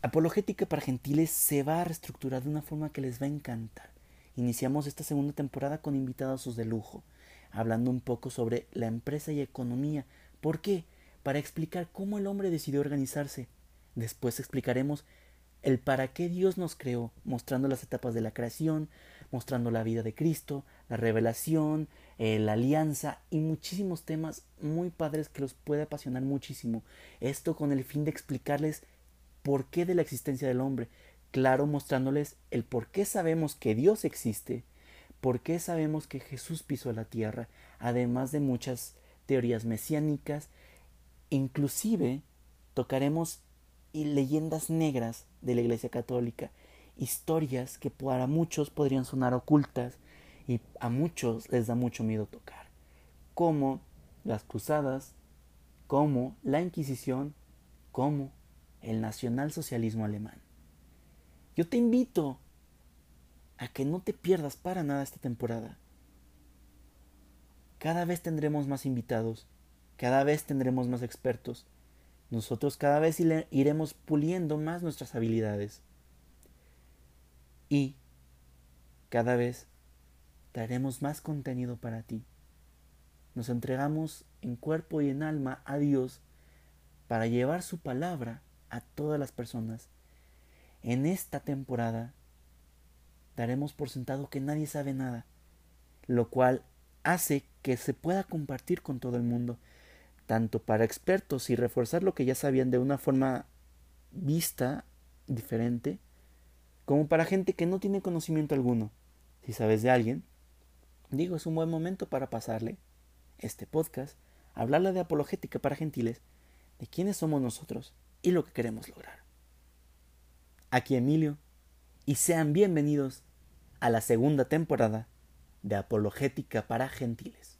Apologética para Gentiles se va a reestructurar de una forma que les va a encantar. Iniciamos esta segunda temporada con invitados de lujo, hablando un poco sobre la empresa y economía. ¿Por qué? Para explicar cómo el hombre decidió organizarse. Después explicaremos el para qué Dios nos creó, mostrando las etapas de la creación, mostrando la vida de Cristo, la revelación, eh, la alianza y muchísimos temas muy padres que los puede apasionar muchísimo. Esto con el fin de explicarles por qué de la existencia del hombre, claro mostrándoles el por qué sabemos que Dios existe, por qué sabemos que Jesús pisó la tierra, además de muchas teorías mesiánicas, inclusive tocaremos leyendas negras de la Iglesia Católica, historias que para muchos podrían sonar ocultas y a muchos les da mucho miedo tocar, como las cruzadas, como la Inquisición, como el nacionalsocialismo alemán. Yo te invito a que no te pierdas para nada esta temporada. Cada vez tendremos más invitados, cada vez tendremos más expertos. Nosotros cada vez iremos puliendo más nuestras habilidades. Y cada vez daremos más contenido para ti. Nos entregamos en cuerpo y en alma a Dios para llevar su palabra a todas las personas. En esta temporada daremos por sentado que nadie sabe nada, lo cual hace que se pueda compartir con todo el mundo, tanto para expertos y reforzar lo que ya sabían de una forma vista diferente, como para gente que no tiene conocimiento alguno. Si sabes de alguien, digo, es un buen momento para pasarle este podcast, hablarle de apologética para gentiles, de quiénes somos nosotros, y lo que queremos lograr. Aquí Emilio, y sean bienvenidos a la segunda temporada de Apologética para Gentiles.